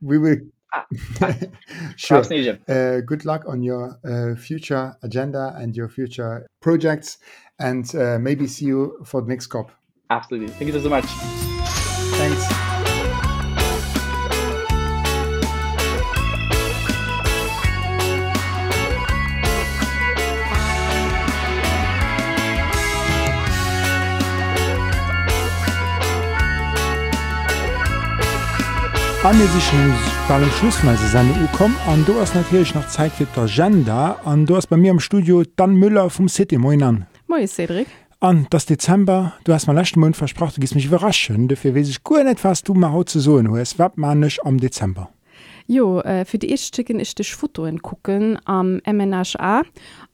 we will. Ah, sure. In Egypt. Uh, good luck on your uh, future agenda and your future projects, and uh, maybe see you for the next COP. Absolutely. Thank you so much. Thanks. An mir sich bei dem Schlussmeise Sendung kom an du hast natürlich noch Zeit für d'Agenda an du hast bei mir im Studio Dan Müller vom City Moin an. Moi Cedric. An das Dezember du hast mal letzten Mund versprochen, du gehst mich überraschen, dafür weiß ich gut nicht, was du mal haut zu so hast. Was manisch am Dezember? Jo äh, fir die Echtchicken is dech Fotoen kucken am MNHA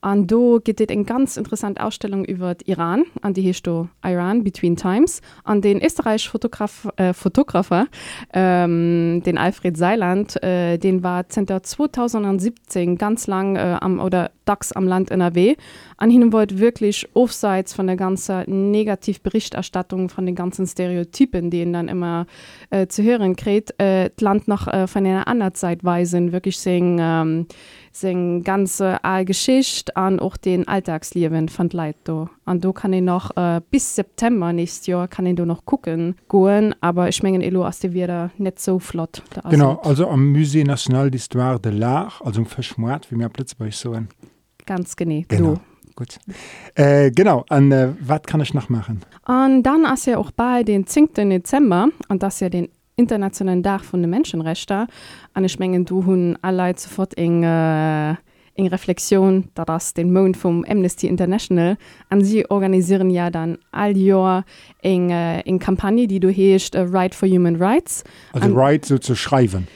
an do get et eng ganz interessant Ausstellung iwwer Iran an die Hesto Iran between Times an den Österreich Fotograf äh, Fotografer ähm, den Alfred Seiland äh, den war Center 2017 ganz lang äh, am oder DAX am Land NRW an hin wollt wirklich offseits von der ganzen Negativberichterstattung von den ganzen Stereotypen denen dann immer äh, zu hören kräht äh, Land noch äh, von einer anderen Zeitweisen wirklich sing ähm, sing ganze Geschicht an auch den Alltagsleben von Leito an du kann ich noch äh, bis September nächstes Jahr kann ich du noch gucken gehen aber ich mengen Elo aus dir wieder nicht so flott genau also am Musée National d'Histoire de l'Art also verschmort wie mir plötzlich so ein ganz genau. Du. Gut. Äh, genau an äh, was kann ich noch machen und dann hast ja auch bei den 10. Dezember und das ja den internationalen Dach von den Menschenrechter an Schmengen du hun alle sofort eng äh, eng Reflexion da das den Mo vom Amnesty International. An sie organisieren ja dann all your eng äh, eng Kampagne die du hecht uh, right for human rights. Also an, right so zu schreiben.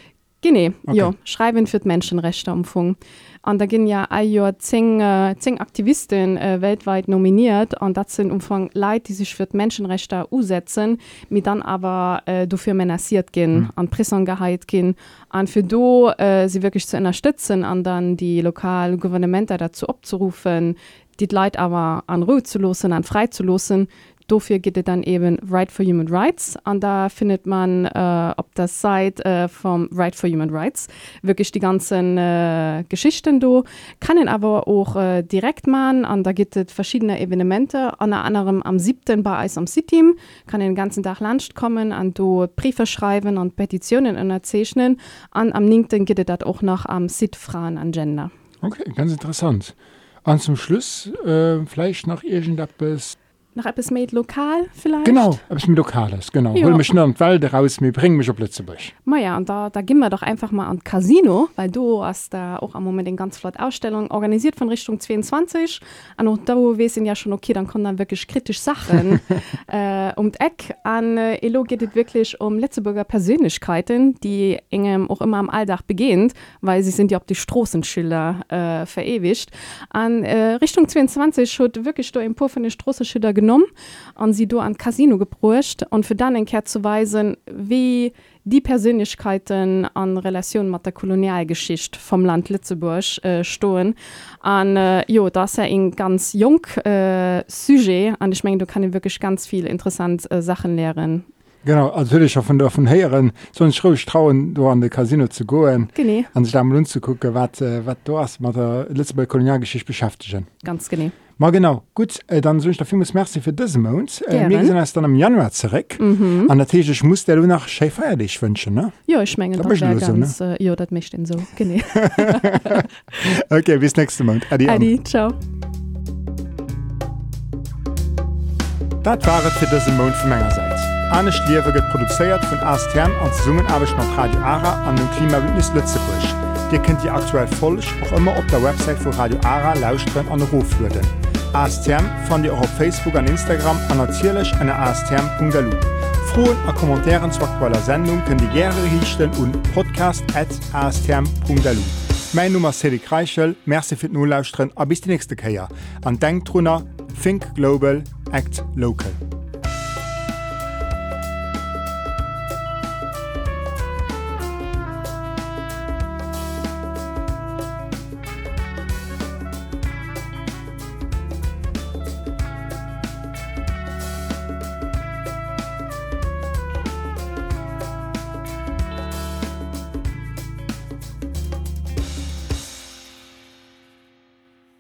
Gene okay. ja schreiben für Menschenrechte umfang an da gin ja eier zing äh, Aktivisten äh, weltweit nominiert an dat sind umfang Leid die sich für Menschenrechte usetzen mit dann aber äh, dofir menaciert gin mhm. an Pressongeheit gin an für do äh, sie wirklich zu unterstützen an dann die lokal Gouvernementer dazu abzurufen die Leid aber an Ruhe zu losen an frei zu losen dafür geht es dann eben Right for Human Rights und da findet man äh, auf der Seite äh, vom Right for Human Rights wirklich die ganzen äh, Geschichten do kann ihn aber auch äh, direkt machen und da gibt es verschiedene Evenemente unter anderem am 7. bei Eis am City kann den ganzen Tag Land kommen und du Briefe schreiben und Petitionen erzählen und am 9. geht es auch noch am Sit Frauen an Gender Okay, ganz interessant. Und zum Schluss äh, vielleicht noch irgendetwas Nach etwas mit lokal vielleicht? Genau, etwas mit Lokales, genau. Ja. Hol mich nur in die Wälder raus, mir bring mich auf Lützeburg. Ma ja, und da, da gehen wir doch einfach mal an Casino, weil du hast da auch am Moment eine ganz flotte Ausstellung organisiert von Richtung 22. Und auch da wissen ja schon, okay, dann kommen dann wirklich kritisch Sachen äh, um die Eck. An äh, Elo geht es wirklich um Letzteburger Persönlichkeiten, die engem auch immer am Alltag begehen, weil sie sind ja auf die Straßenschilder äh, verewigt. An äh, Richtung 22 hat wirklich da ein paar von den Straßenschilder genommen genommen an sie do an Casino gebrucht und für dann enker zu weisen, wie die Persönlichkeiten an Relation mit der Kolonialgeschicht vom Land Litzeburg äh, stoen an äh, Jo das er eng ganz jung äh, sujet an ich meine du kann wirklich ganz viel interessant äh, Sachen lehren Genau also natürlich von der von heieren sonst schrich trauen du an de Casino zu goen an sich da mal zu gucken wat äh, wat du hast mat der letzte Kolonialgeschicht beschäftigen. Ganz genau. Ma genau. Gut äh, dann sech der filmes Merzi fir dëse Mount sinn ass dann am Januar zerek an mhm. derg muss der du nach Schäfer dich wënschen ne? Jo ich menggen so, äh, Jo dat mecht den so. Gene Okay bis nächste Mount Adi, Adi, ciao. Dat waret fir dëse Mount vu Mengegerseits. Anne Schliewe get produzéiert vun Astern an Summen abech mat Radio Ara an dem Klimabündnis Lützebusch Ihr könnt die aktuell folch auch immer auf der Website von Radio Ara lauschen und Roflöden. ASTM findet ihr auch auf Facebook und Instagram an erzieherlech an ASTM.lu. Frohen und Kommentare zu aktueller Sendung könnt ihr gerne richten und podcast@astm.lu. Mein Name ist Cedric Reichel, Merci für fir Nolauusren und bis die nächste Kaja. Und denkt drunter, Think Global, Act Local.